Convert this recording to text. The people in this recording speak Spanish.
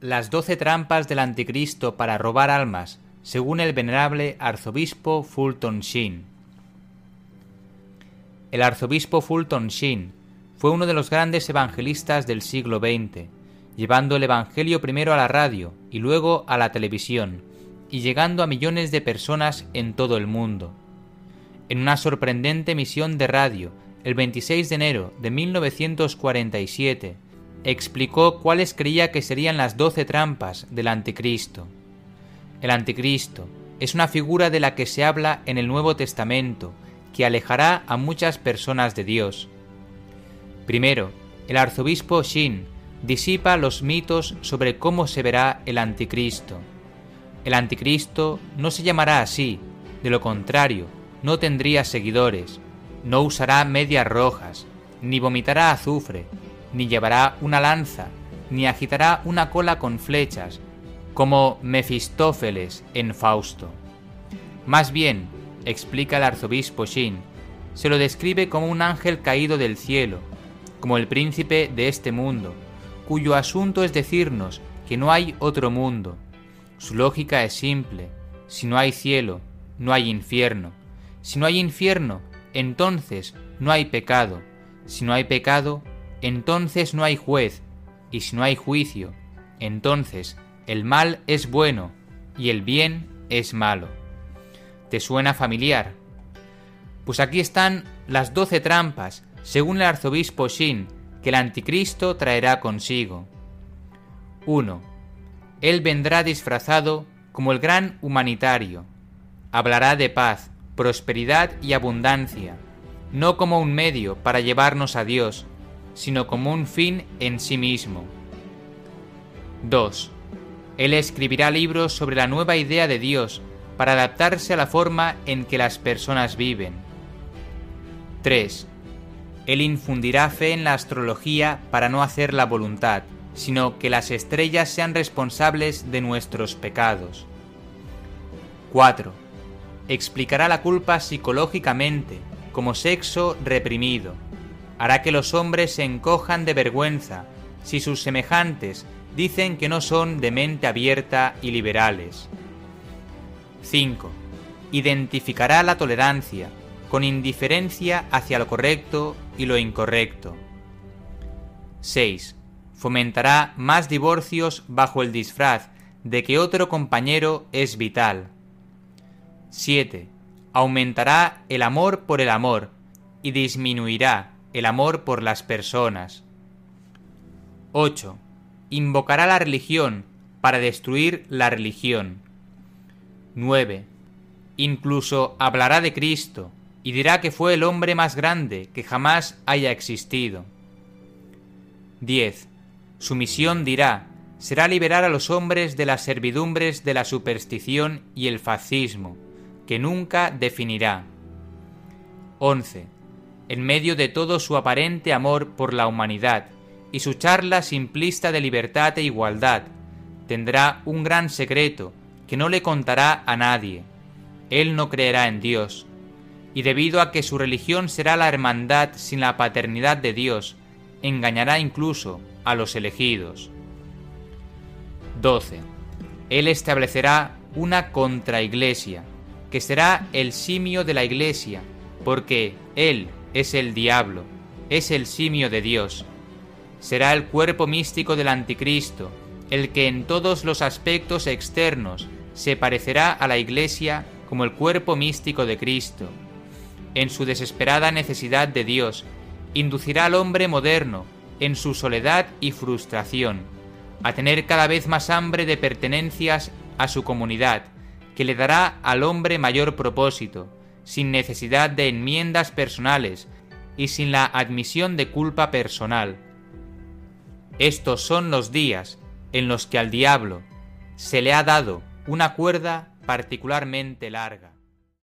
las doce trampas del anticristo para robar almas, según el venerable arzobispo Fulton Sheen. El arzobispo Fulton Sheen fue uno de los grandes evangelistas del siglo XX, llevando el Evangelio primero a la radio y luego a la televisión, y llegando a millones de personas en todo el mundo. En una sorprendente misión de radio, el 26 de enero de 1947, explicó cuáles creía que serían las doce trampas del anticristo. El anticristo es una figura de la que se habla en el Nuevo Testamento, que alejará a muchas personas de Dios. Primero, el arzobispo Shin disipa los mitos sobre cómo se verá el anticristo. El anticristo no se llamará así, de lo contrario, no tendría seguidores, no usará medias rojas, ni vomitará azufre, ni llevará una lanza, ni agitará una cola con flechas, como Mefistófeles en Fausto. Más bien, explica el arzobispo Shin, se lo describe como un ángel caído del cielo, como el príncipe de este mundo, cuyo asunto es decirnos que no hay otro mundo. Su lógica es simple, si no hay cielo, no hay infierno. Si no hay infierno, entonces no hay pecado. Si no hay pecado, entonces no hay juez, y si no hay juicio, entonces el mal es bueno y el bien es malo. ¿Te suena familiar? Pues aquí están las doce trampas, según el arzobispo Shin, que el anticristo traerá consigo. 1. Él vendrá disfrazado como el gran humanitario. Hablará de paz, prosperidad y abundancia, no como un medio para llevarnos a Dios, sino como un fin en sí mismo. 2. Él escribirá libros sobre la nueva idea de Dios para adaptarse a la forma en que las personas viven. 3. Él infundirá fe en la astrología para no hacer la voluntad, sino que las estrellas sean responsables de nuestros pecados. 4. Explicará la culpa psicológicamente, como sexo reprimido, hará que los hombres se encojan de vergüenza si sus semejantes dicen que no son de mente abierta y liberales. 5. Identificará la tolerancia, con indiferencia hacia lo correcto y lo incorrecto. 6. Fomentará más divorcios bajo el disfraz de que otro compañero es vital. 7. Aumentará el amor por el amor y disminuirá el amor por las personas. 8. Invocará la religión para destruir la religión. 9. Incluso hablará de Cristo y dirá que fue el hombre más grande que jamás haya existido. 10. Su misión dirá será liberar a los hombres de las servidumbres de la superstición y el fascismo, que nunca definirá. 11 en medio de todo su aparente amor por la humanidad y su charla simplista de libertad e igualdad, tendrá un gran secreto que no le contará a nadie. Él no creerá en Dios, y debido a que su religión será la hermandad sin la paternidad de Dios, engañará incluso a los elegidos. 12. Él establecerá una contraiglesia, que será el simio de la iglesia, porque Él, es el diablo, es el simio de Dios. Será el cuerpo místico del anticristo, el que en todos los aspectos externos se parecerá a la Iglesia como el cuerpo místico de Cristo. En su desesperada necesidad de Dios, inducirá al hombre moderno, en su soledad y frustración, a tener cada vez más hambre de pertenencias a su comunidad, que le dará al hombre mayor propósito, sin necesidad de enmiendas personales y sin la admisión de culpa personal. Estos son los días en los que al diablo se le ha dado una cuerda particularmente larga.